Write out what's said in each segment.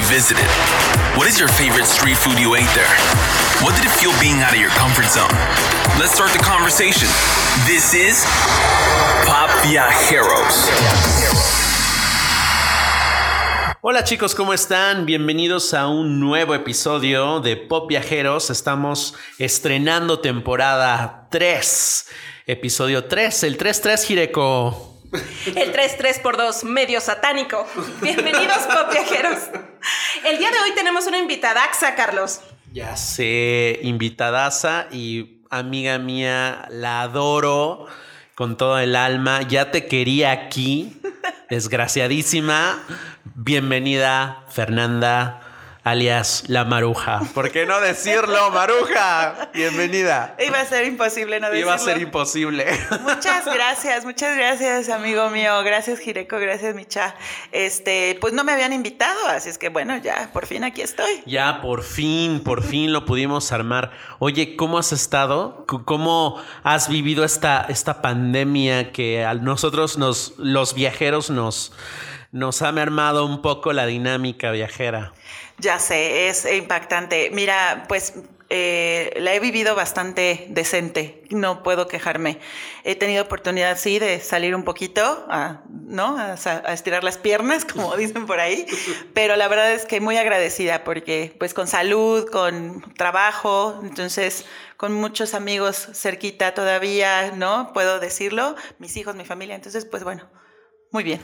you visited? What is your favorite street food you ate there? What did it feel being out of your comfort zone? Let's start the conversation. This is Pop Viajeros. Hola chicos, ¿cómo están? Bienvenidos a un nuevo episodio de Pop Viajeros. Estamos estrenando temporada 3, episodio 3, el 3-3 Jireko. El 3-3 por 2, medio satánico. Bienvenidos, Pop Viajeros. El día de hoy tenemos una invitadaxa, Carlos. Ya sé, invitadaza y amiga mía, la adoro con todo el alma. Ya te quería aquí, desgraciadísima. Bienvenida, Fernanda, alias La Maruja. ¿Por qué no decirlo, Maruja? Bienvenida. Iba a ser imposible no decirlo. Iba a ser imposible. Muchas gracias, muchas gracias, amigo mío. Gracias, Jireko, gracias, Micha. Este, pues no me habían invitado, así es que bueno, ya, por fin aquí estoy. Ya, por fin, por fin lo pudimos armar. Oye, ¿cómo has estado? ¿Cómo has vivido esta, esta pandemia que a nosotros, nos, los viajeros, nos, nos ha mermado un poco la dinámica viajera? Ya sé, es impactante. Mira, pues eh, la he vivido bastante decente, no puedo quejarme. He tenido oportunidad, sí, de salir un poquito, a, ¿no? A, estirar las piernas, como dicen por ahí, pero la verdad es que muy agradecida porque, pues, con salud, con trabajo, entonces, con muchos amigos cerquita todavía, ¿no? Puedo decirlo, mis hijos, mi familia, entonces, pues, bueno, muy bien.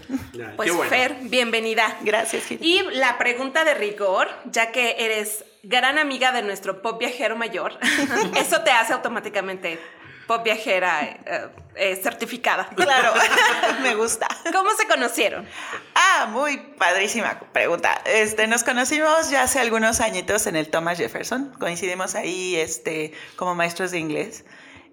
Pues Fer, bienvenida. Gracias, Gil. Y la pregunta de rigor, ya que eres gran amiga de nuestro pop viajero mayor, eso te hace automáticamente pop viajera eh, eh, certificada. Claro, me gusta. ¿Cómo se conocieron? Ah, muy padrísima pregunta. Este, nos conocimos ya hace algunos añitos en el Thomas Jefferson. Coincidimos ahí, este, como maestros de inglés.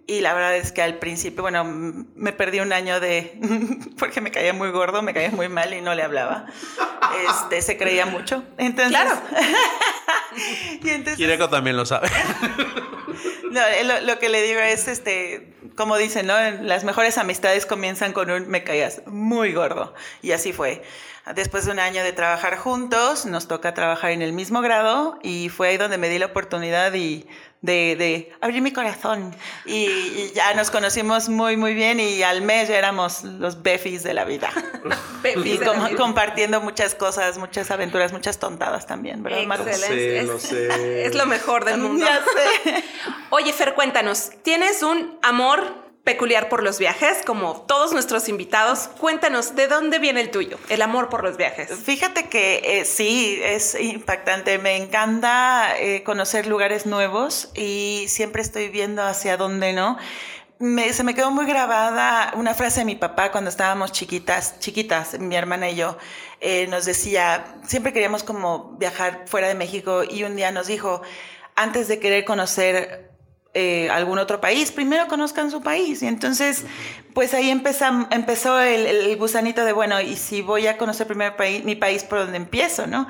Y la verdad es que al principio, bueno, me perdí un año de, porque me caía muy gordo, me caía muy mal y no le hablaba. Este, se creía mucho. Entonces, Claro. y entonces, Kireko también lo sabe. no, eh, lo, lo que le digo es, este, como dicen, ¿no? Las mejores amistades comienzan con un me caías muy gordo. Y así fue. Después de un año de trabajar juntos, nos toca trabajar en el mismo grado y fue ahí donde me di la oportunidad y de, de abrir mi corazón. Y, y ya nos conocimos muy, muy bien y al mes ya éramos los befis de la vida. y com- compartiendo muchas cosas, muchas aventuras, muchas tontadas también, ¿verdad, Maru? Excelente. sé, lo es, sé. es lo mejor del mundo. Ya sé. Oye, Fer, cuéntanos, ¿tienes un amor peculiar por los viajes, como todos nuestros invitados? Cuéntanos, ¿de dónde viene el tuyo, el amor por los viajes? Fíjate que eh, sí, es impactante. Me encanta eh, conocer lugares nuevos y siempre estoy viendo hacia dónde no. Se me quedó muy grabada una frase de mi papá cuando estábamos chiquitas, chiquitas, mi hermana y yo. eh, nos decía, siempre queríamos como viajar fuera de México y un día nos dijo, antes de querer conocer eh, algún otro país, primero conozcan su país. Y entonces, pues ahí empezam- empezó el, el gusanito de, bueno, y si voy a conocer primero país, mi país, ¿por donde empiezo, no?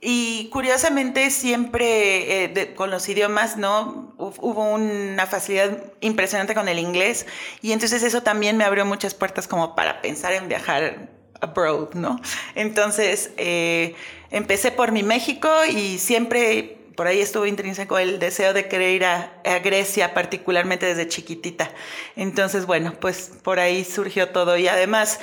Y curiosamente siempre eh, de- con los idiomas, ¿no? Hu- Hubo una facilidad impresionante con el inglés y entonces eso también me abrió muchas puertas como para pensar en viajar abroad, ¿no? Entonces eh, empecé por mi México y siempre por ahí estuvo intrínseco el deseo de querer ir a, Grecia, particularmente desde chiquitita. Entonces, bueno, pues por ahí surgió todo y además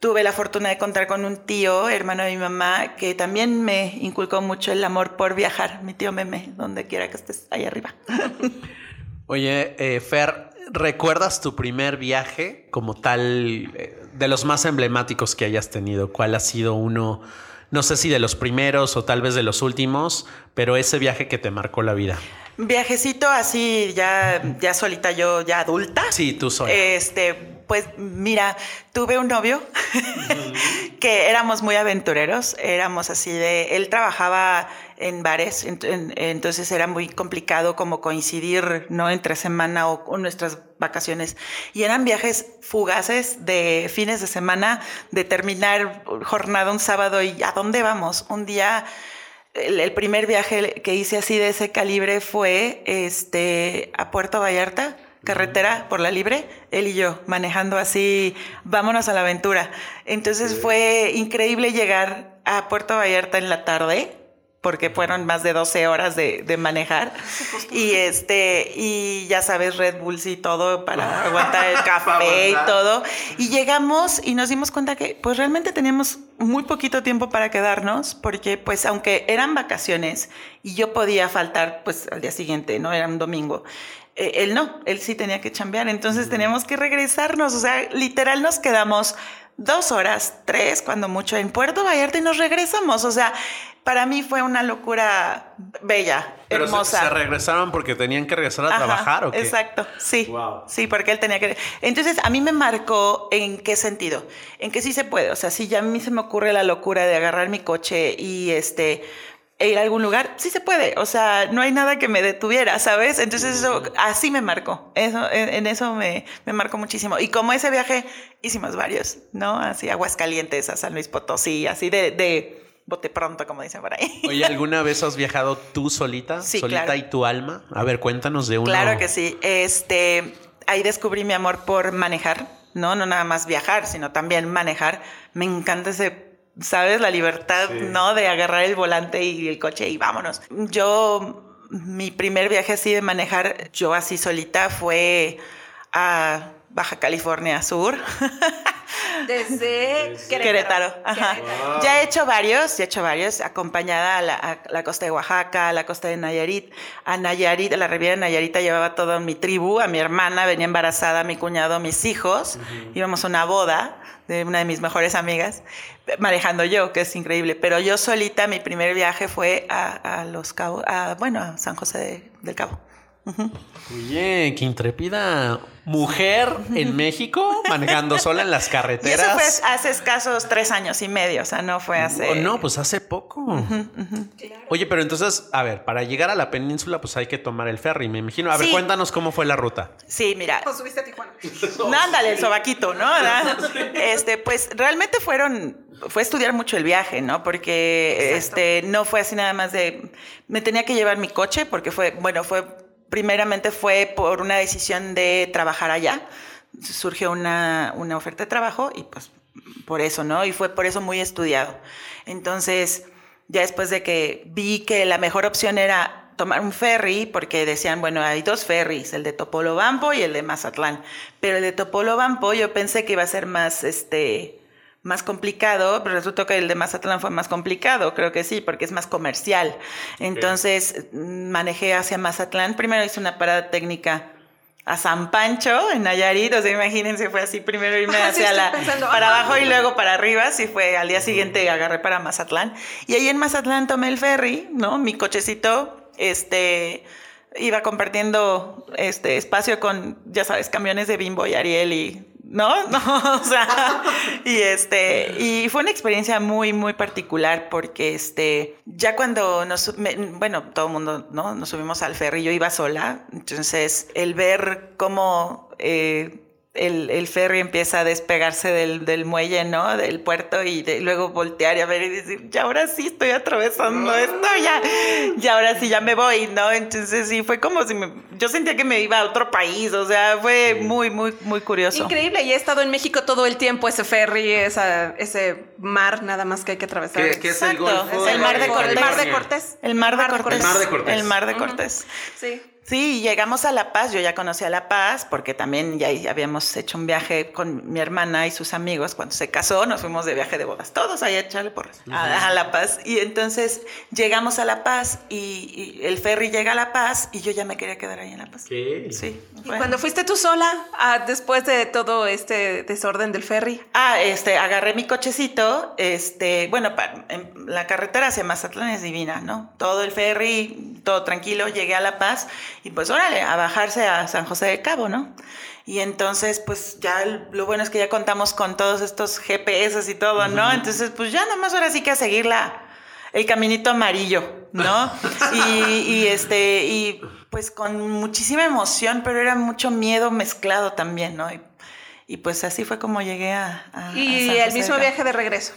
tuve la fortuna de contar con un tío, hermano de mi mamá, que también me inculcó mucho el amor por viajar. Mi tío Meme, donde quiera que estés, ahí arriba. Oye, eh, Fer, ¿recuerdas tu primer viaje como tal, eh, de los más emblemáticos que hayas tenido? ¿Cuál ha sido uno, no sé si de los primeros o tal vez de los últimos, pero ese viaje que te marcó la vida? Viajecito así, ya, ya solita yo, ya adulta. Sí, tú sola. Este, pues mira, tuve un novio que éramos muy aventureros, éramos así de, él trabajaba en bares, ent- en- entonces era muy complicado como coincidir, ¿no? Entre semana o, o nuestras vacaciones. Y eran viajes fugaces de fines de semana, de terminar jornada un sábado y ¿a dónde vamos? Un día el, el primer viaje que hice así de ese calibre fue este, a Puerto Vallarta carretera por la libre, él y yo, manejando así, vámonos a la aventura. Entonces fue increíble llegar a Puerto Vallarta en la tarde porque fueron más de 12 horas de, de, manejar. Y este, y ya sabes, Red Bulls y todo para aguantar el café y todo. Y llegamos y nos dimos cuenta que pues realmente teníamos muy poquito tiempo para quedarnos, porque pues aunque eran vacaciones y yo podía faltar pues al día siguiente, ¿no? Era un domingo. Eh, él no, él sí tenía que chambear, entonces teníamos que regresarnos, o sea, literal nos quedamos dos horas, tres, cuando mucho, en Puerto Vallarta y nos regresamos. O sea, para mí fue una locura bella, Pero hermosa. Se, se, regresaron porque tenían que regresar a Ajá, trabajar o qué? Exacto, sí. Wow. Sí, porque él tenía que. Entonces, a mí me marcó en qué sentido. En que sí se puede. O sea, si ya a mí se me ocurre la locura de agarrar mi coche y este e ir a algún lugar, sí se puede. O sea, no hay nada que me detuviera, ¿sabes? Entonces eso así me marcó. Eso, en, en eso me, me, marcó muchísimo. Y como ese viaje hicimos varios, ¿no? Así Aguascalientes, a San Luis Potosí, así de, de bote pronto, como dicen por ahí. Oye, ¿alguna vez has viajado tú solita? Sí, solita claro. y tu alma. A ver, cuéntanos de uno. Claro que sí. Este, ahí descubrí mi amor por manejar, ¿no? No nada más viajar, sino también manejar. Me encanta ese ¿sabes? La libertad, sí. ¿no? De agarrar el volante y el coche y vámonos. Yo, mi primer viaje así de manejar, yo así solita, fue a Baja California Sur. Desde Querétaro. Querétaro. Ajá. Wow. Ya he hecho varios, ya he hecho varios, acompañada a la, a la, costa de Oaxaca, a la costa de Nayarit. A Nayarit, a la Riviera de Nayarita llevaba toda mi tribu, a mi hermana, venía embarazada, a mi cuñado, mis hijos. Uh -huh. Íbamos a una boda de una de mis mejores amigas, manejando yo, que es increíble. Pero yo solita, mi primer viaje fue a, a Los Cabos, a, bueno, a San José de, del Cabo. Oye, qué intrépida mujer en México manejando sola en las carreteras. Y eso fue hace escasos tres años y medio, o sea, no fue hace. No, pues hace poco. Uh -huh, uh -huh. Claro. Oye, pero entonces, a ver, para llegar a la península, pues hay que tomar el ferry, me imagino. A ver, sí. cuéntanos cómo fue la ruta. Sí, mira. Pues subiste a Tijuana. no, ándale, el sobaquito, ¿no? este, pues realmente fueron fue estudiar mucho el viaje, ¿no? Porque Exacto. este no fue así nada más de me tenía que llevar mi coche porque fue, bueno, fue primeramente fue por una decisión de trabajar allá. Surgió una, una, oferta de trabajo y pues por eso, ¿no? Y fue por eso muy estudiado. Entonces, ya después de que vi que la mejor opción era tomar un ferry, porque decían, bueno, hay dos ferries, el de Topolobampo y el de Mazatlán. Pero el de Topolobampo yo pensé que iba a ser más, este, más complicado, pero resultó que el de Mazatlán fue más complicado, creo que sí, porque es más comercial. Entonces okay. manejé hacia Mazatlán. Primero hice una parada técnica a San Pancho, en Nayarit, o sea, imagínense, fue así, primero irme hacia sí, la, pensando, para abajo y luego para arriba, sí fue, al día siguiente agarré para Mazatlán. Y ahí en Mazatlán tomé el ferry, ¿no? Mi cochecito, este, iba compartiendo este espacio con, ya sabes, camiones de Bimbo y Ariel y no, no, o sea, y este, y fue una experiencia muy, muy particular porque este, ya cuando nos, me, bueno, todo el mundo, ¿no? Nos subimos al ferry, yo iba sola, entonces el ver cómo eh, el, el, ferry empieza a despegarse del, del muelle, ¿no? Del puerto y de, luego voltear y a ver y decir, ya ahora sí estoy atravesando esto, ya, ya ahora sí ya me voy, ¿no? Entonces sí, fue como si me, yo sentía que me iba a otro país, o sea, fue muy, muy, muy curioso. Increíble, y he estado en México todo el tiempo, ese ferry, esa, ese mar nada más que hay que atravesar. ¿Qué, qué es el Golfo? Es el mar de Cortés. El mar de Cortés. El mar de Cortés. El mar de Cortés. El mar de Cortés. Sí. Sí, llegamos a La Paz, yo ya conocí a La Paz porque también ya habíamos hecho un viaje con mi hermana y sus amigos cuando se casó, nos fuimos de viaje de bodas, todos ahí a echarle porras uh -huh. a, a, La Paz y entonces llegamos a La Paz y, y, el ferry llega a La Paz y yo ya me quería quedar ahí en La Paz. ¿Qué? Sí. ¿Y cuando fuiste tú sola ah, después de todo este desorden del ferry? Ah, este, agarré mi cochecito, este, bueno, en la carretera hacia Mazatlán es divina, ¿no? Todo el ferry, todo tranquilo, llegué a La Paz y pues órale, a bajarse a San José del Cabo, ¿no? Y entonces, pues ya lo bueno es que ya contamos con todos estos GPS y todo, ¿no? Uh -huh. Entonces, pues ya nomás ahora sí que a seguir la, el caminito amarillo, ¿no? y, y, este, y pues con muchísima emoción, pero era mucho miedo mezclado también, ¿no? Y, y pues así fue como llegué a... a y a el mismo viaje de regreso.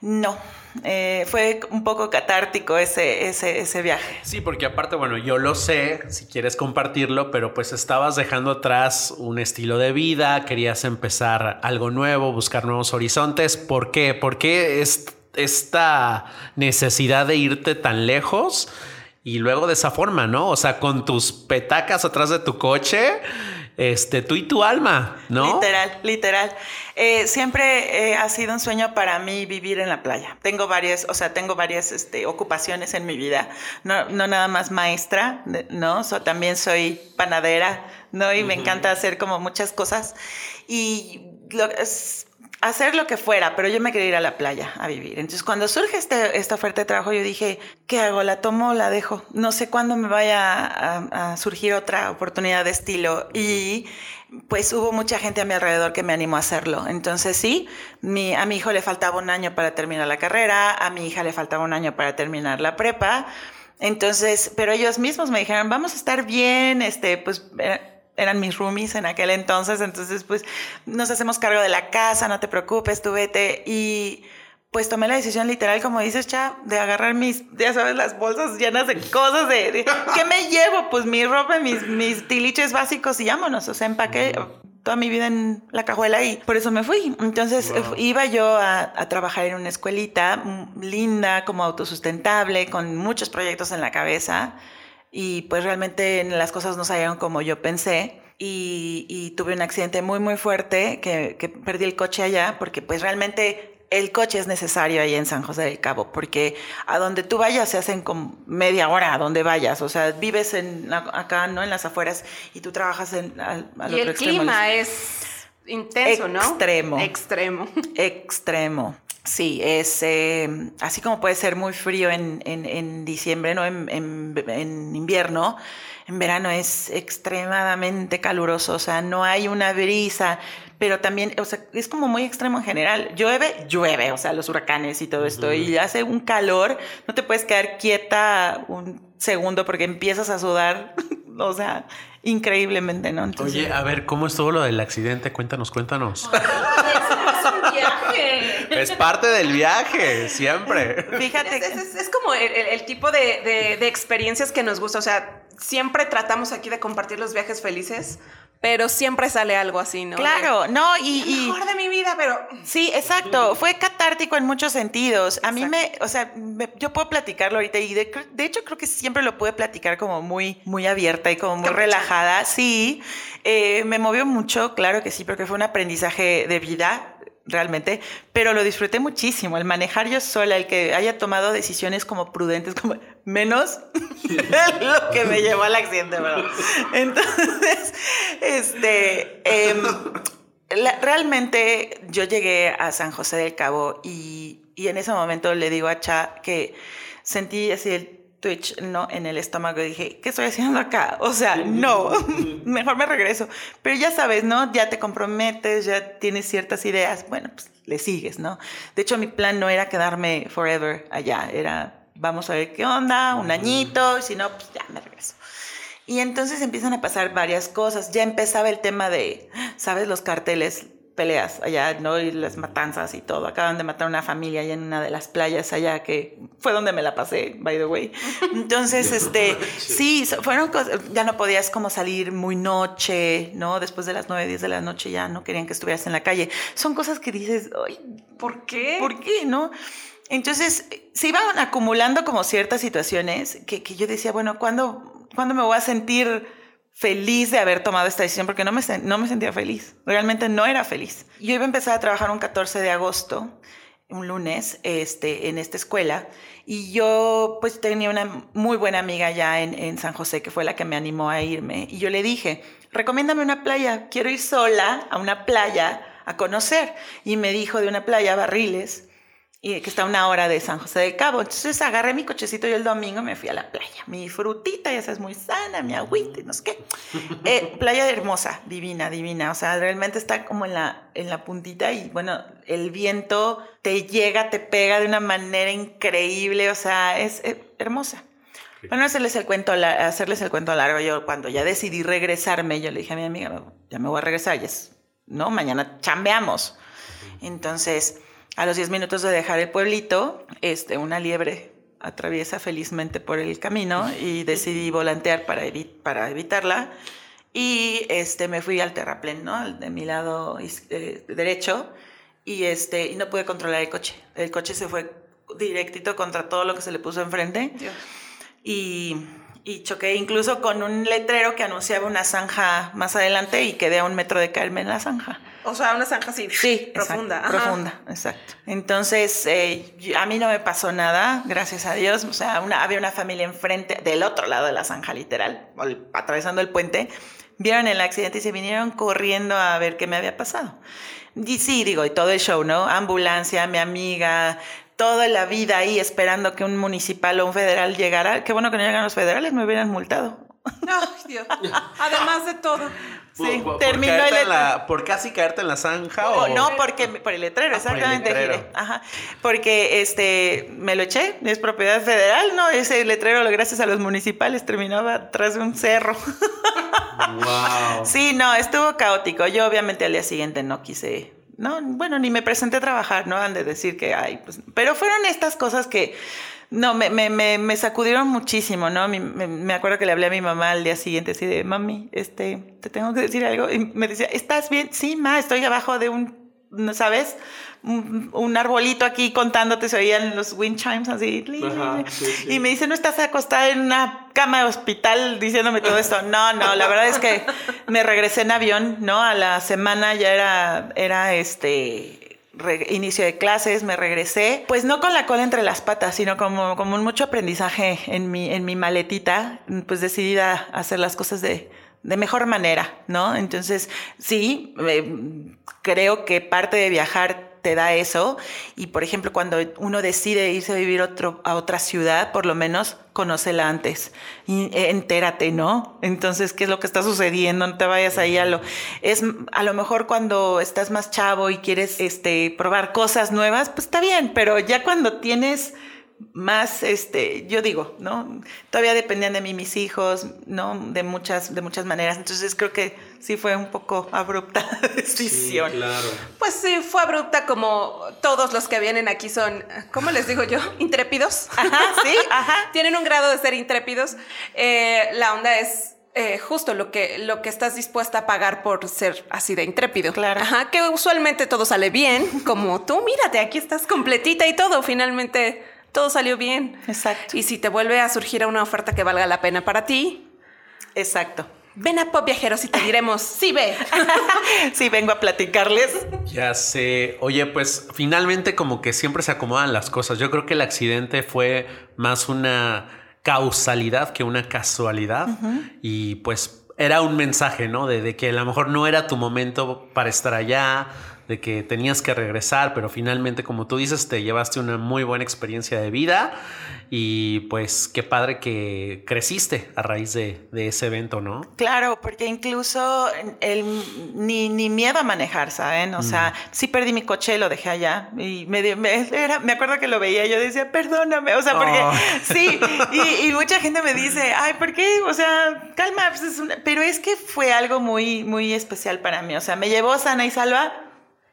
No, eh, fue un poco catártico ese, ese, ese, viaje. Sí, porque aparte, bueno, yo lo sé, si quieres compartirlo, pero pues estabas dejando atrás un estilo de vida, querías empezar algo nuevo, buscar nuevos horizontes. ¿Por qué? ¿Por qué es esta necesidad de irte tan lejos? Y luego de esa forma, ¿no? O sea, con tus petacas atrás de tu coche, este, tú y tu alma, ¿no? Literal, literal. Eh, siempre eh, ha sido un sueño para mí vivir en la playa. Tengo varias, o sea, tengo varias este, ocupaciones en mi vida. No, no nada más maestra, ¿no? también soy panadera, ¿no? Y me encanta hacer como muchas cosas. Y lo, es, hacer lo que fuera, pero yo me quería ir a la playa a vivir. Entonces, cuando surge este, esta oferta de trabajo, yo dije, ¿qué hago? ¿La tomo o la dejo? No sé cuándo me vaya a, surgir otra oportunidad de estilo. Y pues hubo mucha gente a mi alrededor que me animó a hacerlo. Entonces, sí, mi, a mi hijo le faltaba un año para terminar la carrera, a mi hija le faltaba un año para terminar la prepa. Entonces, pero ellos mismos me dijeron, vamos a estar bien, este, pues... Eran mis roomies en aquel entonces, entonces pues nos hacemos cargo de la casa, no te preocupes, tú vete y pues tomé la decisión literal, como dices, cha, de agarrar mis, ya sabes, las bolsas llenas de cosas, de, ¿qué me llevo? Pues mi ropa, mis, mis tiliches básicos y vámonos, o sea, empaqué toda mi vida en la cajuela y por eso me fui. Entonces iba yo a, a, trabajar en una escuelita mm, linda, como autosustentable, con muchos proyectos en la cabeza y pues realmente las cosas no salieron como yo pensé. Y, tuve un accidente muy muy fuerte que, que, perdí el coche allá porque pues realmente el coche es necesario ahí en San José del Cabo porque a donde tú vayas se hacen como media hora a donde vayas, o sea, vives en, acá, ¿no? En las afueras y tú trabajas en, al, y el clima es intenso, ¿no? Extremo. Extremo. Extremo. Sí, es eh, así como puede ser muy frío en, diciembre, ¿no? En, en, invierno, en verano es extremadamente caluroso, o sea, no hay una brisa, pero también, o sea, es como muy extremo en general. Llueve, llueve, o sea, los huracanes y todo esto, y hace un calor, no te puedes quedar quieta un segundo porque empiezas a sudar, o sea, increíblemente, ¿no? Oye, a ver, ¿cómo estuvo lo del accidente? Cuéntanos, cuéntanos. Es parte del viaje, siempre. Fíjate. Es, como el, tipo de, de, experiencias que nos gusta. O sea, siempre tratamos aquí de compartir los viajes felices, pero siempre sale algo así, ¿no? Claro, no, y... y mejor de mi vida, pero... Sí, exacto. Fue catártico en muchos sentidos. A mí me, o sea, yo puedo platicarlo ahorita y de, hecho creo que siempre lo pude platicar como muy, muy abierta y como muy relajada. Sí, eh, me movió mucho, claro que sí, porque fue un aprendizaje de vida realmente, pero lo disfruté muchísimo, el manejar yo sola, el que haya tomado decisiones como prudentes, como menos lo que me llevó al accidente, ¿verdad? Entonces, este, em, realmente yo llegué a San José del Cabo y, y en ese momento le digo a Cha que sentí así el Twitch no en el estómago y dije, ¿qué estoy haciendo acá? O sea, no, mejor me regreso. Pero ya sabes, ¿no? Ya te comprometes, ya tienes ciertas ideas, bueno, pues le sigues, ¿no? De hecho, mi plan no era quedarme forever allá, era, vamos a ver qué onda, un añito, y si no, pues ya me regreso. Y entonces empiezan a pasar varias cosas. Ya empezaba el tema de, ¿sabes? Los carteles peleas allá, ¿no? Y las matanzas y todo. Acaban de matar a una familia allá en una de las playas allá, que fue donde me la pasé, by the way. Entonces, este, sí, fueron cosas, ya no podías como salir muy noche, ¿no? Después de las 9, 10 de la noche ya no querían que estuvieras en la calle. Son cosas que dices, ay, ¿por qué? ¿Por qué, no? Entonces, se iban acumulando como ciertas situaciones que, que yo decía, bueno, ¿cuándo, ¿cuándo me voy a sentir feliz de haber tomado esta decisión porque no me, no me sentía feliz. Realmente no era feliz. Yo iba a empezar a trabajar un 14 de agosto, un lunes, este, en esta escuela. Y yo pues tenía una muy buena amiga ya en, en San José que fue la que me animó a irme. Y yo le dije, recomiéndame una playa. Quiero ir sola a una playa a conocer. Y me dijo de una playa, Barriles y que está a una hora de San José del Cabo. Entonces agarré mi cochecito y el domingo me fui a la playa. Mi frutita, ya sabes, muy sana, mi agüita, no sé qué. Eh, playa hermosa, divina, divina. O sea, realmente está como en la, en la puntita y bueno, el viento te llega, te pega de una manera increíble. O sea, es, hermosa. Bueno, hacerles el cuento, hacerles el cuento largo. Yo cuando ya decidí regresarme, yo le dije a mi amiga, ya me voy a regresar, ya es, ¿no? Mañana chambeamos. Entonces A los 10 minutos de dejar el pueblito, este, una liebre atraviesa felizmente por el camino y decidí volantear para, evi- para evitarla. Y este, me fui al terraplén, ¿no? De mi lado eh, derecho. Y, este, y no pude controlar el coche. El coche se fue directito contra todo lo que se le puso enfrente. Y, y choqué incluso con un letrero que anunciaba una zanja más adelante y quedé a un metro de caerme en la zanja. O sea, una zanja así. Sí, profunda. exacto, profunda, exacto. Entonces, eh, a mí no me pasó nada, gracias a Dios. O sea, una, había una familia enfrente, del otro lado de la zanja, literal, atravesando el puente. Vieron el accidente y se vinieron corriendo a ver qué me había pasado. Y sí, digo, y todo el show, ¿no? Ambulancia, mi amiga, toda la vida ahí esperando que un municipal o un federal llegara. Qué bueno que no llegan los federales, me hubieran multado. Ay, Dios. Además de todo. Sí, por, por terminó caerte el en la- por casi caerte en la zanja o Oh, no, porque por el letrero, Ah, por el exactamente. letrero. giré. Ajá. Porque este me lo eché, es propiedad federal, ¿no? Ese letrero, gracias a los municipales, terminaba de un cerro. Wow. Sí, no, estuvo caótico. Yo obviamente al día siguiente no quise, no, bueno, ni me presenté a trabajar, ¿no? Han de decir que, ay, pues, pero fueron estas cosas que, no, me, me, me, me sacudieron muchísimo, ¿no? Me, me acuerdo que le hablé a mi mamá al día siguiente así de, mami, este, te tengo que decir algo. Y me decía, ¿estás bien? Sí, ma, estoy abajo de un, ¿no ¿sabes? Un, un arbolito aquí contándote, se oían los wind chimes así. Ajá, sí, sí. Y me dice, ¿no estás acostada en una cama de hospital diciéndome todo esto? No, no, la verdad es que me regresé en avión, ¿no? A la semana ya era, era este inicio de clases, me regresé, pues no con la cola entre las patas, sino como, como un mucho aprendizaje en mi, en mi maletita, pues decidida a hacer las cosas de, de mejor manera, ¿no? Entonces, sí, eh, creo que parte de viajar te da eso y por ejemplo cuando uno decide irse a vivir a otra ciudad, por lo menos conócela antes y entérate, ¿no? Entonces, ¿qué es lo que está sucediendo? No te vayas ahí a lo... Es a lo mejor cuando estás más chavo y quieres este, probar cosas nuevas, pues está bien, pero ya cuando tienes más, este, yo digo, ¿no? Todavía dependían de mí mis hijos, ¿no? De muchas, de muchas maneras. Entonces creo que sí fue un poco abrupta la decisión. claro. Pues sí, fue abrupta como todos los que vienen aquí son, ¿cómo les digo yo? Intrépidos. Ajá, sí, ajá. Tienen un grado de ser intrépidos. Eh, la onda es eh, justo lo que, lo que estás dispuesta a pagar por ser así de intrépido. Claro. Ajá, que usualmente todo sale bien, como tú, mírate, aquí estás completita y todo, finalmente todo salió bien. Exacto. Y si te vuelve a surgir una oferta que valga la pena para ti, Exacto. ven a Pop Viajeros y te diremos, sí ve. Sí, vengo a platicarles. Ya sé. Oye, pues finalmente como que siempre se acomodan las cosas. Yo creo que el accidente fue más una causalidad que una casualidad. Y pues era un mensaje, ¿no? De, de que a lo mejor no era tu momento para estar allá, de que tenías que regresar, pero finalmente, como tú dices, te llevaste una muy buena experiencia de vida. Y pues qué padre que creciste a raíz de, de ese evento, ¿no? Claro, porque incluso el, ni, ni miedo a manejar, ¿saben? O sea, sí perdí mi coche, lo dejé allá y me, me, era- me acuerdo que lo veía y yo decía, perdóname, o sea, porque Oh. sí, y, y mucha gente me dice, ay, ¿por qué? O sea, calma, pues es una-". pero es que fue algo muy, muy especial para mí, o sea, me llevó sana y salva,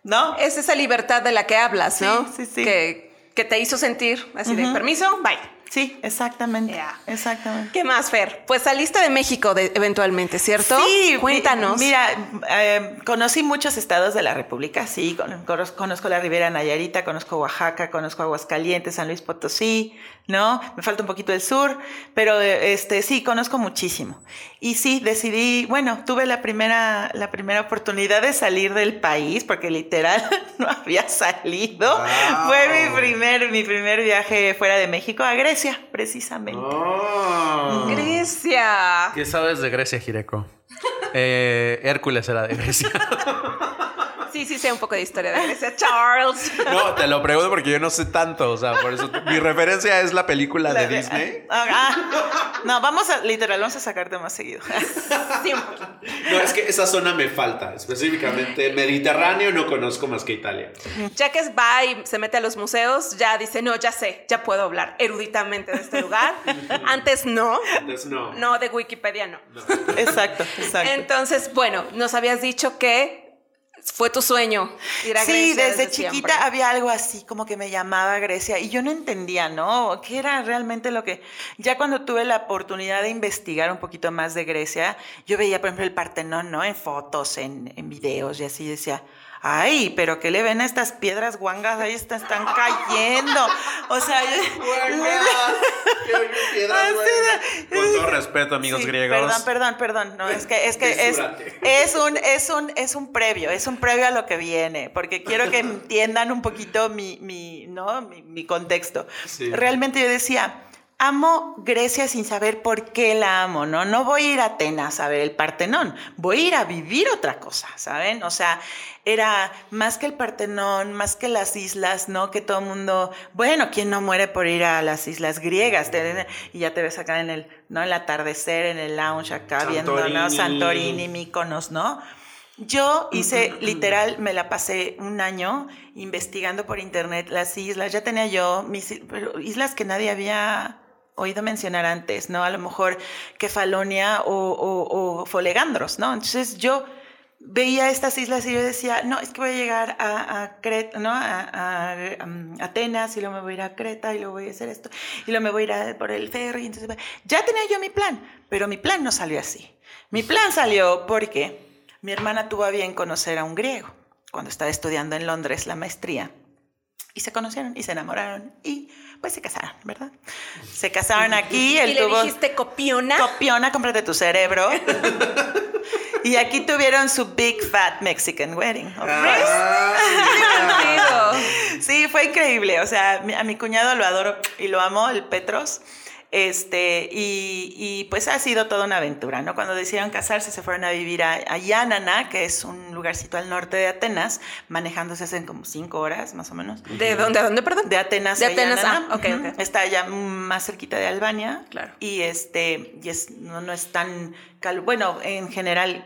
¿no? Es esa libertad de la que hablas, ¿no? Sí, sí, sí. Que, que te hizo sentir así de permiso, bye. Sí, exactamente, Ya. exactamente. ¿Qué más, Fer? Pues saliste de México de- eventualmente, ¿cierto? Sí, cuéntanos. mi- Mira, eh, conocí muchos estados de la República, sí, con- conozco, conozco la Ribera Nayarita, conozco Oaxaca, conozco Aguascalientes, San Luis Potosí, ¿no? Me falta un poquito el sur, pero este sí, conozco muchísimo. Y sí, decidí, bueno, tuve la primera, la primera oportunidad de salir del país, porque literal no había salido. Wow. Fue mi primer, mi primer viaje fuera de México a Grecia, precisamente. Oh. Grecia. ¿Qué sabes de Grecia, Jireko? Eh, Hércules era de Grecia. Sí, sí, sé un poco de historia de Grecia. Charles. No, te lo pregunto porque yo no sé tanto. O sea, por eso mi referencia es la película de Disney. Ah, ah. no, vamos a, literal, vamos a sacarte más seguido. Sí, un poquito. No, es que esa zona me falta. Específicamente Mediterráneo no conozco más que Italia. Ya que va y se mete a los museos, ya dice, no, ya sé, ya puedo hablar eruditamente de este lugar. Antes no. Entonces, no. No, de Wikipedia no. Exacto, exacto. Entonces, bueno, nos habías dicho que fue tu sueño ir a Sí, Grecia desde, siempre. chiquita había algo así como que me llamaba Grecia y yo no entendía, ¿no? ¿Qué era realmente lo que... Ya cuando tuve la oportunidad de investigar un poquito más de Grecia, yo veía, por ejemplo, el Partenón, ¿no? En fotos, en, en videos y así decía... Ay, pero ¿qué le ven a estas piedras guangas? Ahí están, están cayendo. O sea, Así de- Con todo respeto, amigos Sí, griegos. Perdón, perdón, perdón. No, es que, es que es, un, es un, es un previo, es un previo a lo que viene, porque quiero que entiendan un poquito mi, mi, ¿no? mi, mi contexto. Sí. Realmente yo decía, amo Grecia sin saber por qué la amo, ¿no? No voy a ir a Atenas a ver el Partenón, voy a ir a vivir otra cosa, ¿saben? O sea, era más que el Partenón, más que las islas, ¿no? Que todo el mundo, bueno, ¿quién no muere por ir a las islas griegas? Y ya te ves acá en el, ¿no? El atardecer, en el lounge acá viendo, ¿no? Santorini. Mykonos, ¿no? Yo hice, literal, me la pasé un año investigando por internet las islas. Ya tenía yo mis islas que nadie había oído mencionar antes, ¿no? A lo mejor Kefalonia o, o, o Folegandros, ¿no? Entonces yo veía estas islas y yo decía, no, es que voy a llegar a, a Creta, ¿no? A, a, um, Atenas y luego me voy a ir a Creta y luego voy a hacer esto y luego me voy a ir a- por el ferry. Entonces, ya tenía yo mi plan, pero mi plan no salió así. Mi plan salió porque mi hermana tuvo a bien conocer a un griego cuando estaba estudiando en Londres la maestría. Y se conocieron y se enamoraron y pues se casaron, ¿verdad? Se casaron aquí, él Y le tuvo... dijiste copiona. Copiona, cómprate tu cerebro. y aquí tuvieron su Big Fat Mexican Wedding. Ah. Sí, fue increíble. O sea, a mi cuñado lo adoro y lo amo, el Petros. Este, y, y, pues ha sido toda una aventura, ¿no? Cuando decidieron casarse, se fueron a vivir a, a Yanana, que es un lugarcito al norte de Atenas, manejándose hacen como cinco horas más o menos. ¿De dónde? ¿A dónde, perdón? De Atenas De a Atenas, Yanana. ah, ok, Ujú. ok. Está ya más cerquita de Albania. Claro. Y este, y es, no, no es tan cal- bueno, en general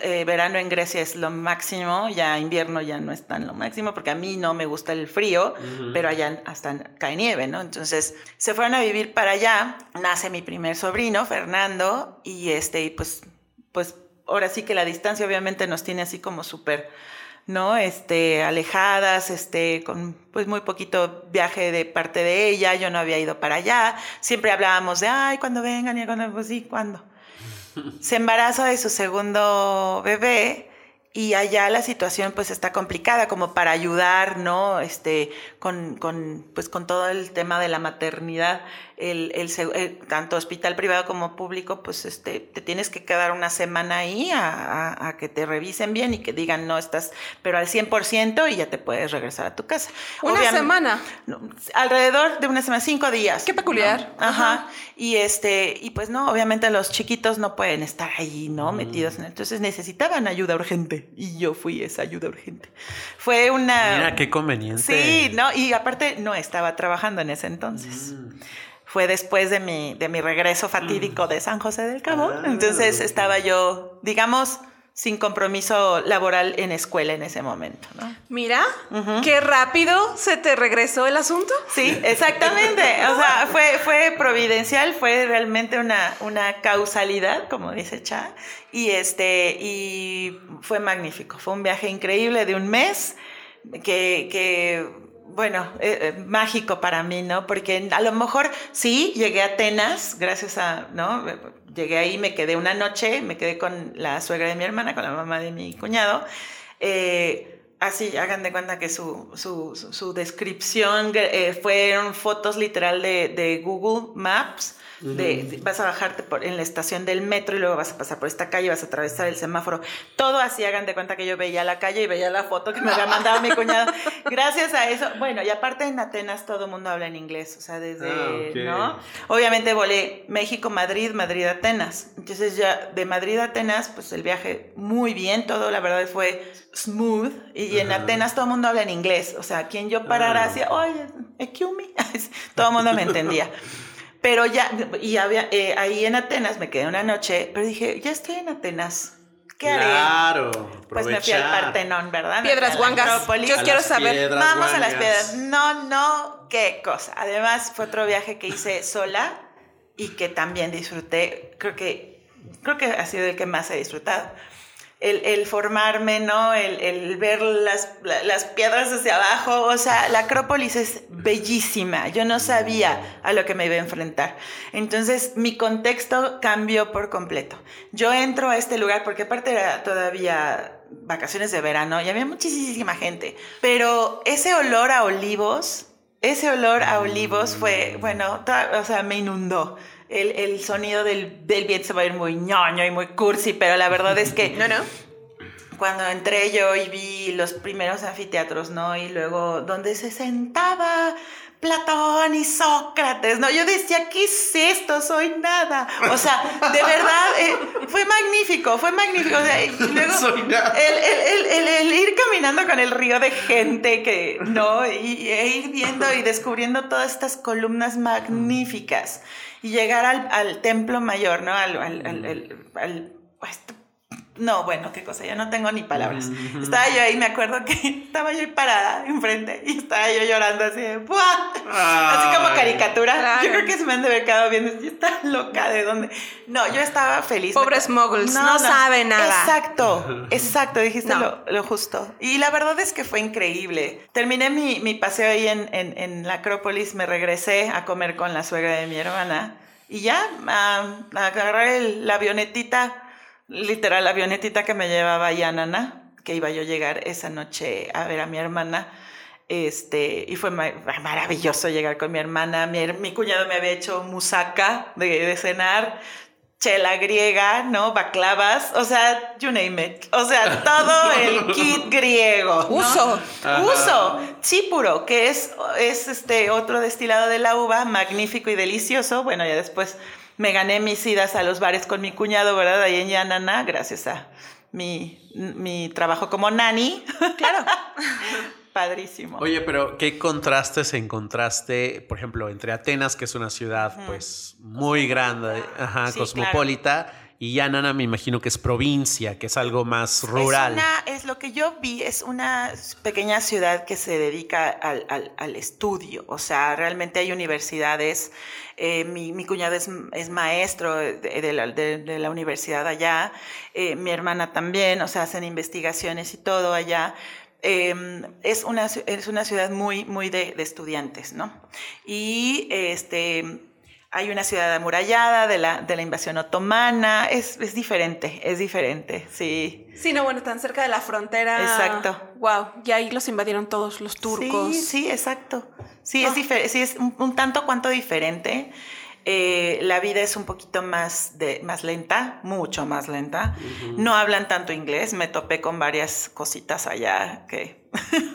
eh, verano en Grecia es lo máximo, ya invierno ya no es tan lo máximo, porque a mí no me gusta el frío, pero allá hasta cae nieve, ¿no? Entonces se fueron a vivir para allá, nace mi primer sobrino, Fernando, y este, y pues, pues ahora sí que la distancia obviamente nos tiene así como súper ¿no? Este, alejadas, este, con pues muy poquito viaje de parte de ella, yo no había ido para allá, siempre hablábamos de, ay, cuando vengan y cuando, pues sí, ¿cuándo? Se embaraza de su segundo bebé y allá la situación pues está complicada como para ayudar, ¿no? Este, con, con, pues con todo el tema de la maternidad, el, el el- tanto hospital privado como público, pues este, te tienes que quedar una semana ahí a, a- a que te revisen bien y que digan no estás, pero al 100% y ya te puedes regresar a tu casa. Una Obviam- semana. no, alrededor de una semana, cinco días. Qué peculiar. ¿no? Ajá. Ajá. Y este, y pues no, obviamente los chiquitos no pueden estar ahí, ¿no? Metidos en entonces necesitaban ayuda urgente. Y yo fui esa ayuda urgente. Fue una. Mira qué conveniente. Sí, no, y aparte no estaba trabajando en ese entonces. Fue después de mi, de mi regreso fatídico de San José del Cabo. Ah, entonces estaba yo, digamos, sin compromiso laboral en escuela en ese momento, ¿no? Mira, qué rápido se te regresó el asunto. Sí, exactamente. O sea, fue, fue providencial, fue realmente una, una causalidad, como dice Cha. Y este, y fue magnífico. Fue un viaje increíble de un mes que, que bueno, eh, eh, mágico para mí, ¿no? Porque a lo mejor sí llegué a Atenas, gracias a, ¿no? Llegué ahí, me quedé una noche, me quedé con la suegra de mi hermana, con la mamá de mi cuñado. Eh, Así, hagan de cuenta que su, su, su- descripción eh, fueron fotos literal de, de Google Maps. De, de- vas a bajarte por, en la estación del metro y luego vas a pasar por esta calle, vas a atravesar el semáforo. Todo así, hagan de cuenta que yo veía la calle y veía la foto que me había mandado mi cuñado. Gracias a eso, bueno, y aparte en Atenas todo el mundo habla en inglés, o sea, desde, Ah, ok. ¿no? Obviamente volé México, Madrid, Madrid, Atenas. Entonces ya de Madrid a Atenas, pues el viaje muy bien, todo la verdad fue smooth. Y en Ajá. Atenas todo el mundo habla en inglés. O sea, quien yo parara Ah. hacía, oye, excuse me. todo el mundo me entendía. Pero ya, y había, eh, ahí en Atenas me quedé una noche, pero dije, ya estoy en Atenas. ¿Qué haré? Claro. Pues me fui al aprovechar. Partenón, ¿verdad? Piedras guangas. Acrópolis. Yo A quiero saber. piedras Vamos a las guangas. piedras. No, no, qué cosa. Además, fue otro viaje que hice sola y que también disfruté. Creo que, creo que ha sido el que más he disfrutado. El, formarme, ¿no? El, ver las, la- las piedras desde abajo. O sea, la Acrópolis es bellísima. Yo no sabía a lo que me iba a enfrentar. Entonces, mi contexto cambió por completo. Yo entro a este lugar porque aparte era todavía vacaciones de verano y había muchísima gente. Pero ese olor a olivos, ese olor a olivos fue, bueno, to- o sea, me inundó. El, el sonido del, del viento se va a ir muy ñoño y muy cursi, pero la verdad es que No, no. cuando entré yo y vi los primeros anfiteatros, ¿no? Y luego donde se sentaba Platón y Sócrates, ¿no? Yo decía, ¿qué es esto? Soy nada. O sea, de verdad, eh, fue magnífico, fue magnífico. O sea, y luego Soy nada. El, el- el- el- el ir caminando con el río de gente que, ¿no? Y, e ir viendo y descubriendo todas estas columnas magníficas. Y llegar al, al templo mayor, ¿no? Al, al- al- este- no, bueno, qué cosa, ya no tengo ni palabras. Estaba yo ahí, me acuerdo que estaba yo ahí parada enfrente y estaba yo llorando así de ¡buah! Así como caricatura. Claro. Yo creo que se me han de haber quedado viendo. Yo estaba loca de dónde. No, yo estaba feliz. Pobres moguls, no sabe nada. Exacto, exacto, dijiste No. lo, lo justo. Y la verdad es que fue increíble. Terminé mi, mi paseo ahí en, en- en la Acrópolis, me regresé a comer con la suegra de mi hermana y ya ah, agarré el- la avionetita, literal, la avionetita que me llevaba a Yanana, que iba yo a llegar esa noche a ver a mi hermana. Este, y fue ma- maravilloso llegar con mi hermana. Mi, mi cuñado me había hecho musaca de, de cenar, chela griega, ¿no? Baclavas, o sea, you name it. O sea, todo el kit griego. ¿no? Uso. Ajá. Uso. Chipuro, que es, es este otro destilado de la uva, magnífico y delicioso. Bueno, ya después me gané mis idas a los bares con mi cuñado, ¿verdad? Ahí en Yanana, gracias a mi, mi trabajo como nani. Claro. Padrísimo. Oye, pero ¿qué contrastes encontraste, por ejemplo, entre Atenas, que es una ciudad pues muy grande, ajá, Sí, cosmopolita, y Yanana me imagino que es provincia, que es algo más rural? Es, una- es lo que yo vi, es una pequeña ciudad que se dedica al, al- al estudio, o sea, realmente hay universidades, eh, mi, mi cuñado es, es maestro de, de la, de- de la universidad allá, eh, mi hermana también, o sea, hacen investigaciones y todo allá. Eh, es, una, es una ciudad muy, muy de, de estudiantes, ¿no? Y este, hay una ciudad amurallada de la, de la invasión otomana, es, es diferente, es diferente, sí. Sí, no, bueno, tan cerca de la frontera. Exacto. Wow, y ahí los invadieron todos los turcos. Sí, sí, exacto. Sí, es, Ah. sí, es un, un tanto cuanto diferente. Eh, la vida es un poquito más, de, más lenta, mucho más lenta. No hablan tanto inglés, me topé con varias cositas allá que...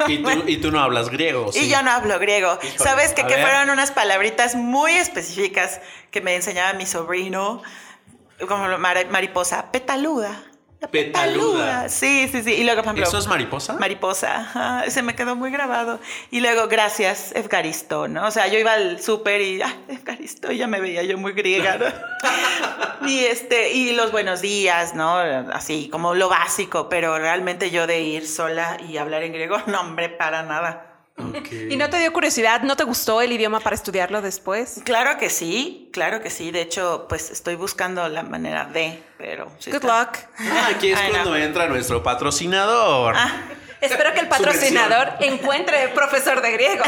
Y tú, y tú no hablas griego, ¿sí? Y yo no hablo griego. Híjole, ¿Sabes que, que fueron unas palabritas muy específicas que me enseñaba mi sobrino? Como mariposa, petaluda. La Petaluda. Sí, sí, sí. Y luego, por ejemplo, ¿Eso es mariposa? Mariposa, ajá, se me quedó muy grabado. Y luego, gracias, Efgaristo, ¿no? O sea, yo iba al súper y, ah, Efgaristo, ya me veía yo muy griega, ¿no? y, este, y los buenos días, ¿no? Así, como lo básico, pero realmente yo de ir sola y hablar en griego, no, hombre, para nada. ¿Y no te dio curiosidad? ¿No te gustó el idioma para estudiarlo después? Claro que sí, claro que sí. De hecho, pues estoy buscando la manera de, pero... sí Good está- luck. Ah, aquí es cuando entra nuestro patrocinador. Ah, Espero que el patrocinador encuentre profesor de griego.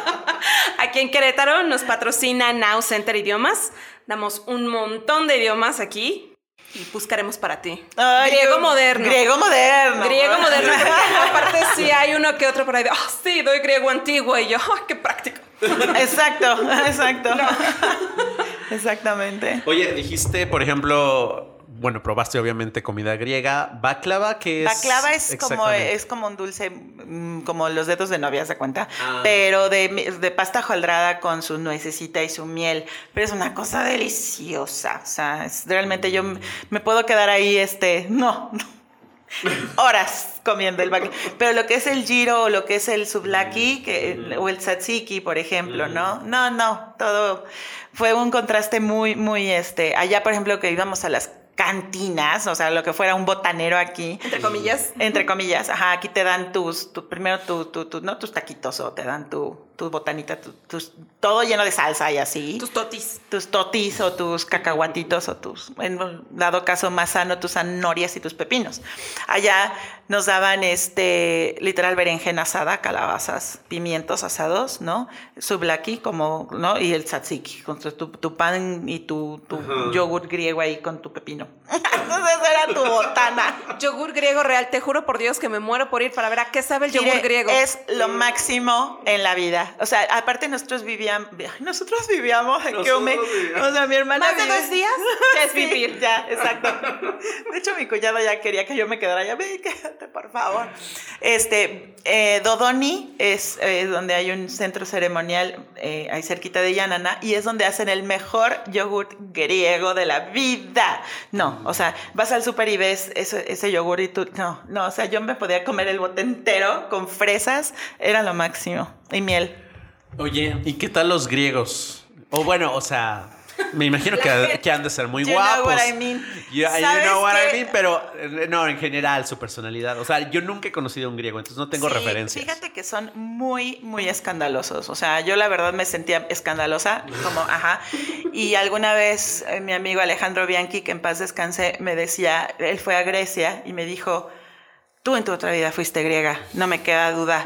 Aquí en Querétaro nos patrocina Now Center Idiomas. Damos un montón de idiomas aquí y buscaremos para ti. ay, griego yo- moderno. Griego moderno. Griego moderno. aparte sí hay uno que otro por ahí de, ah, sí, doy griego antiguo. Y yo, ah, qué práctico. Exacto, exacto. Exactamente. Oye, dijiste, por ejemplo, bueno, probaste obviamente comida griega. Baklava, que es. Baklava es como, es como un dulce, mm, como los dedos de novia, ¿se cuenta? Ah. Pero de, de pasta hojaldrada con su nuececita y su miel. Pero es una cosa deliciosa. O sea, es- realmente yo m- me puedo quedar ahí, este, no, no, horas comiendo el baklava. Pero lo que es el giro o lo que es el sublaki que, o el tzatziki, por ejemplo, ¿no? No, no, todo fue un contraste muy, muy, este, allá, por ejemplo, que íbamos a las cantinas, o sea, lo que fuera un botanero aquí. Entre comillas. Entre comillas, ajá, aquí te dan tus, tu, primero tu, tu, tu- no tus taquitos o te dan tu, tu botanita, tu- tus, todo lleno de salsa y así. Tus totis. tus totis o tus cacahuatitos o tus, en dado caso más sano, tus zanahorias y tus pepinos. Allá nos daban este, literal berenjena asada, calabazas, pimientos asados, ¿no? Sublaki, como, ¿no? Y el tzatziki, con tu, tu- tu pan y tu, tu yogur griego ahí con tu pepino. Entonces tu botana. Yogur griego real. Te juro por Dios que me muero por ir para ver a qué sabe el yogur griego. Es lo máximo en la vida. O sea, aparte nosotros vivíamos, nosotros vivíamos en. O sea, mi hermana Más de dos días ya es Sí, vivir. Ya, exacto. De hecho, mi cuñado ya quería que yo me quedara allá. Ve, quédate, por favor. Este, eh, Dodoni es eh, donde hay un centro ceremonial eh, ahí cerquita de Yanana y es donde hacen el mejor yogur griego de la vida. No, o sea, vas al súper y ves ese, ese yogur y tú, no, no, o sea, yo me podía comer el bote entero con fresas, era lo máximo. Y miel. Oye, ¿y qué tal los griegos? O bueno, o sea, me imagino que, que han de ser muy You know guapos. what I mean. You ¿Sabes know what I mean, pero no, en general, su personalidad. O sea, yo nunca he conocido a un griego, entonces no tengo Sí, referencias. Fíjate que son muy, muy escandalosos. O sea, yo la verdad me sentía escandalosa, como, ajá. Y alguna vez eh, mi amigo Alejandro Bianchi, que en paz descanse, me decía, él fue a Grecia y me dijo, tú en tu otra vida fuiste griega, no me queda duda.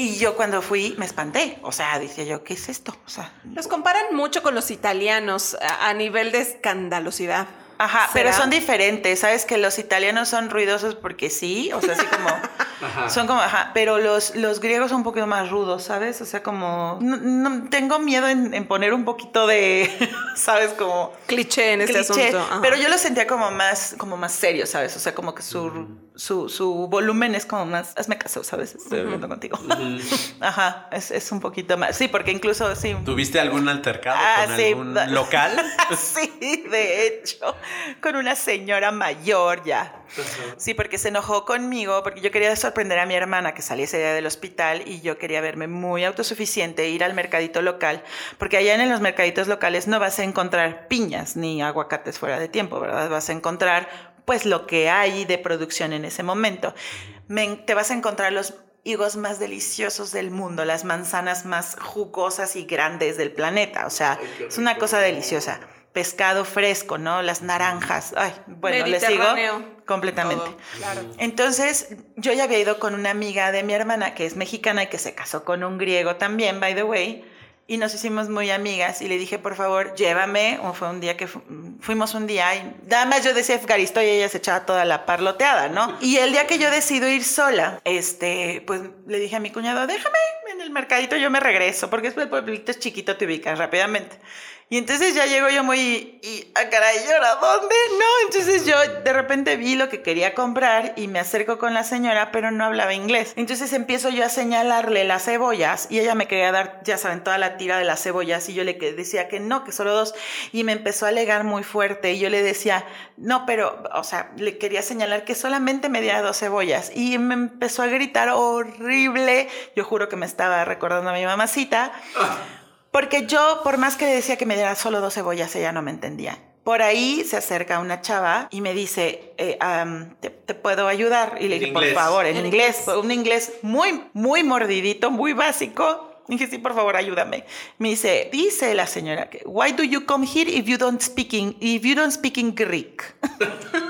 Y yo cuando fui me espanté. O sea, decía yo, ¿qué es esto? O sea, Los comparan mucho con los italianos a, nivel de escandalosidad. Ajá, pero son diferentes, ¿sabes? Que los italianos son ruidosos porque sí, o sea, así como... Son como, ajá, pero los, los griegos son un poquito más rudos, ¿sabes? O sea, como... no- no- tengo miedo en, en poner un poquito de, ¿sabes? Como... Cliché en este cliché, asunto. Ajá. pero yo lo sentía como más, como más serio, ¿sabes? O sea, como que su, su, su volumen es como más, hazme caso, ¿sabes? Estoy hablando contigo. Ajá, es, es un poquito más, sí, porque incluso, sí, ¿Tuviste algún altercado Ah, con sí. algún local? sí, de hecho, con una señora mayor ya. Sí, porque se enojó conmigo, porque yo quería sorprender a mi hermana que saliese ya del hospital y yo quería verme muy autosuficiente, ir al mercadito local, porque allá en los mercaditos locales no vas a encontrar piñas ni aguacates fuera de tiempo, ¿verdad? Vas a encontrar pues lo que hay de producción en ese momento. Me- te vas a encontrar los higos más deliciosos del mundo, las manzanas más jugosas y grandes del planeta, o sea, es una cosa deliciosa. Pescado fresco, ¿no? Las naranjas. Ay, bueno, les digo completamente. Todo, claro. Entonces, yo ya había ido con una amiga de mi hermana que es mexicana y que se casó con un griego también, by the way, y nos hicimos muy amigas y le dije, por favor, llévame, o fue un día que fu- fuimos un día y nada más yo decía Efgaristo y ella se echaba toda la parloteada, ¿no? Y el día que yo decido ir sola, este, pues le dije a mi cuñado, déjame en el mercadito, yo me regreso, porque después el pueblito es chiquito, te ubicas rápidamente. Y entonces ya llego yo muy, y, ah, caray, ¿y ahora dónde? No, entonces yo de repente vi lo que quería comprar y me acerco con la señora, pero no hablaba inglés. Entonces empiezo yo a señalarle las cebollas y ella me quería dar, ya saben, toda la tira de las cebollas y yo le decía que no, que solo dos. Y me empezó a alegar muy fuerte y yo le decía, no, pero, o sea, le quería señalar que solamente me diera dos cebollas. Y me empezó a gritar horrible. Yo juro que me estaba recordando a mi mamacita. Porque yo, por más que le decía que me diera solo dos cebollas, ella no me entendía. Por ahí se acerca una chava y me dice, eh, am, ¿te, te puedo ayudar? Y le dije, por favor, en, En inglés, inglés. un inglés muy, muy mordidito, muy básico. Y dije, sí, por favor, ayúdame. Me dice, dice la señora, que, why do you come here if you don't speak in, if you don't speak in Greek?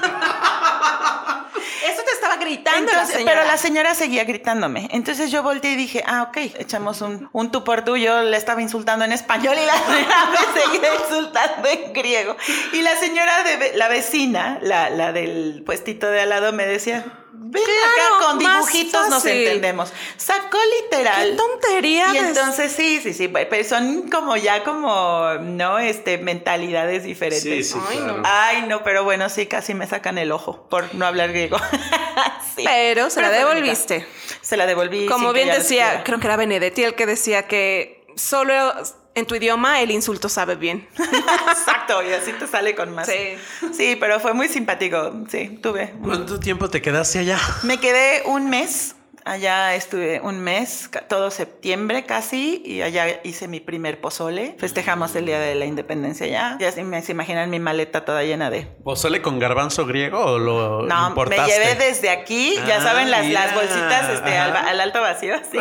Gritando Entonces, la señora. Pero la señora seguía gritándome. Entonces yo volteé y dije, ah, ok, echamos un, un tú por tú. Yo le estaba insultando en español y la señora me seguía insultando en griego. Y la señora de la vecina, la, la del puestito de al lado, me decía, ven Claro, acá con dibujitos nos entendemos. Sacó literal. ¡Qué tontería! Y entonces sí, sí, sí, pero son como ya como, ¿no? Este, mentalidades diferentes. Sí, sí, Ay, claro. no. Ay, no, pero bueno, sí, casi me sacan el ojo por no hablar griego. Sí. Pero se la Pero devolviste. Se la devolví. Como bien decía, creo que era Benedetti el que decía que solo en tu idioma el insulto sabe bien. Exacto, y así te sale con más. Sí. Sí, pero fue muy simpático. Sí, tuve. ¿Cuánto tiempo te quedaste allá? Me quedé un mes. Allá estuve un mes, todo septiembre casi, y allá hice mi primer pozole. Festejamos el Día de la Independencia allá. Ya se, me, se imaginan mi maleta toda llena de... ¿Pozole con garbanzo griego o lo No, importaste? me llevé desde aquí, ya Ah, saben, las, bolsitas este, al, alto vacío, así.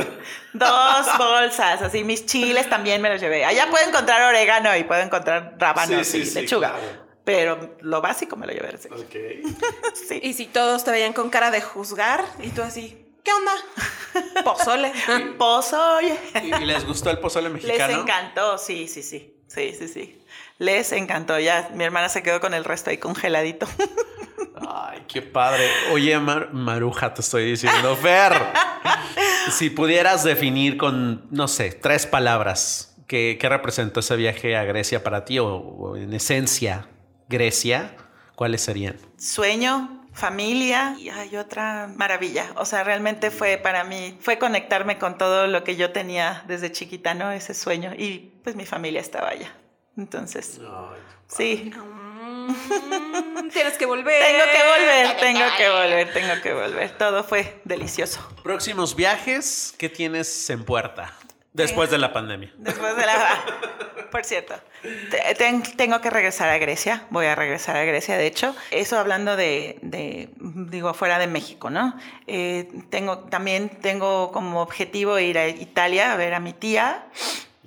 Dos bolsas, así. Mis chiles también me los llevé. Allá puedo encontrar orégano y puedo encontrar rábanos Sí, sí, y sí, lechuga. claro. Pero lo básico me lo llevé. así. Sí. Y si todos te veían con cara de juzgar y tú así, ¿qué onda? Pozole. Pozole. ¿Y, les gustó el pozole Les mexicano? encantó, sí, sí, sí. Sí, sí, sí. Les encantó. Ya mi hermana se quedó con el resto ahí congeladito. Ay, qué padre. Oye, Mar- Maruja, te estoy diciendo, Fer. si pudieras definir con, no sé, tres palabras, ¿qué, qué representó ese viaje a Grecia para ti? O, o en esencia, Grecia, ¿cuáles serían? Sueño, familia y hay otra maravilla. O sea, realmente fue para mí, fue conectarme con todo lo que yo tenía desde chiquita, ¿no? Ese sueño. Y pues mi familia estaba allá. Entonces, sí. Mm, tienes que volver. Tengo que volver, tengo que volver, tengo que volver. Todo fue delicioso. Próximos viajes, ¿qué tienes en puerta? Después de la pandemia. Después de la... Por cierto, te- ten- tengo que regresar a Grecia, voy a regresar a Grecia, de hecho. Eso hablando de, de, digo, fuera de México, ¿no? Eh, tengo, también tengo como objetivo ir a Italia a ver a mi tía.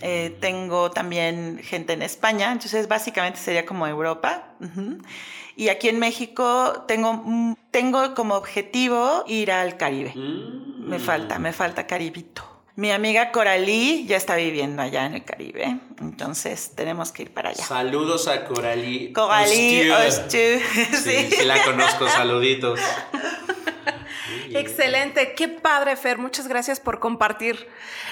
Eh, tengo también gente en España, entonces básicamente sería como Europa. Y aquí en México tengo, mm, tengo como objetivo ir al Caribe. Me falta, me falta Caribito. Mi amiga Coralí ya está viviendo allá en el Caribe, entonces tenemos que ir para allá. Saludos a Coralí. Coralí. Ostu, Sí, sí. sí la conozco, saluditos. Excelente, qué padre, Fer. Muchas gracias por compartir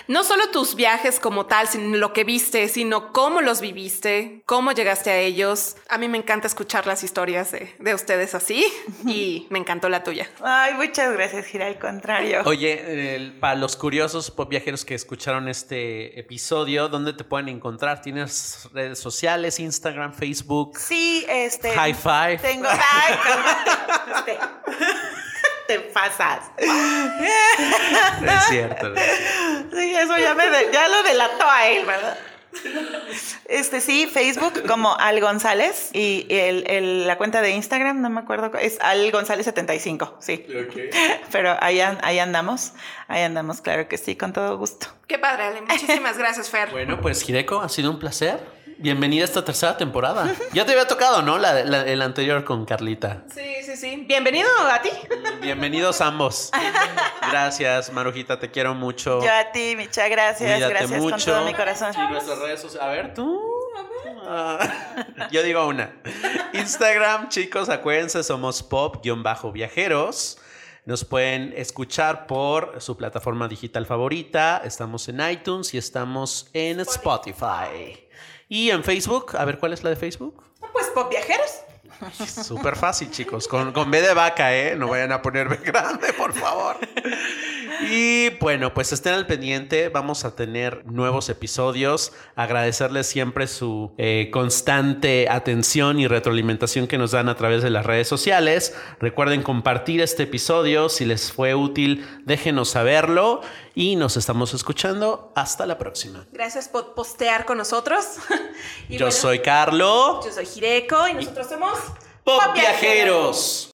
no solo tus viajes como tal, sino lo que viste, sino cómo los viviste, cómo llegaste a ellos. A mí me encanta escuchar las historias de, de ustedes así y me encantó la tuya. Ay, muchas gracias, Gira, al contrario. Oye, el- para los curiosos pop viajeros que escucharon este episodio, ¿dónde te pueden encontrar? ¿Tienes redes sociales, Instagram, Facebook? Sí, este. High five. Tengo. Ay. Te pasas. No es cierto. no es cierto. Sí, eso ya, me de- ya lo delató a él, ¿verdad? Este sí, Facebook como Al González y el, el- la cuenta de Instagram, no me acuerdo, es Al González 75, sí. Pero ahí, ahí andamos, ahí andamos, claro que sí, con todo gusto. Qué padre, Ale. Muchísimas gracias, Fer. Bueno, pues Hireko, ha sido un placer. Bienvenida a esta tercera temporada. Ya te había tocado, ¿no? La, la- el anterior con Carlita. Sí, sí, sí. Bienvenido a ti. Bienvenidos ambos. Gracias, Marujita, te quiero mucho. Yo a ti, Micha, gracias, Cuídate gracias mucho. con todo mi corazón. Y nuestras redes sociales. A ver, tú. Yo digo una. Instagram, chicos, acuérdense, somos pop-viajeros. Nos pueden escuchar por su plataforma digital favorita. Estamos en iTunes y estamos en Spotify. Y en Facebook, a ver, ¿cuál es la de Facebook? Pues pop viajeros. Súper fácil, chicos. Con, con B de vaca, ¿eh? No vayan a poner B grande, por favor. Y bueno, pues estén al pendiente. Vamos a tener nuevos episodios. Agradecerles siempre su eh, constante atención y retroalimentación que nos dan a través de las redes sociales. Recuerden compartir este episodio. Si les fue útil, déjenos saberlo. Y nos estamos escuchando. Hasta la próxima. Gracias por postear con nosotros. Y Yo bueno, soy Carlo. Yo soy Jireko y nosotros somos Pop Viajeros.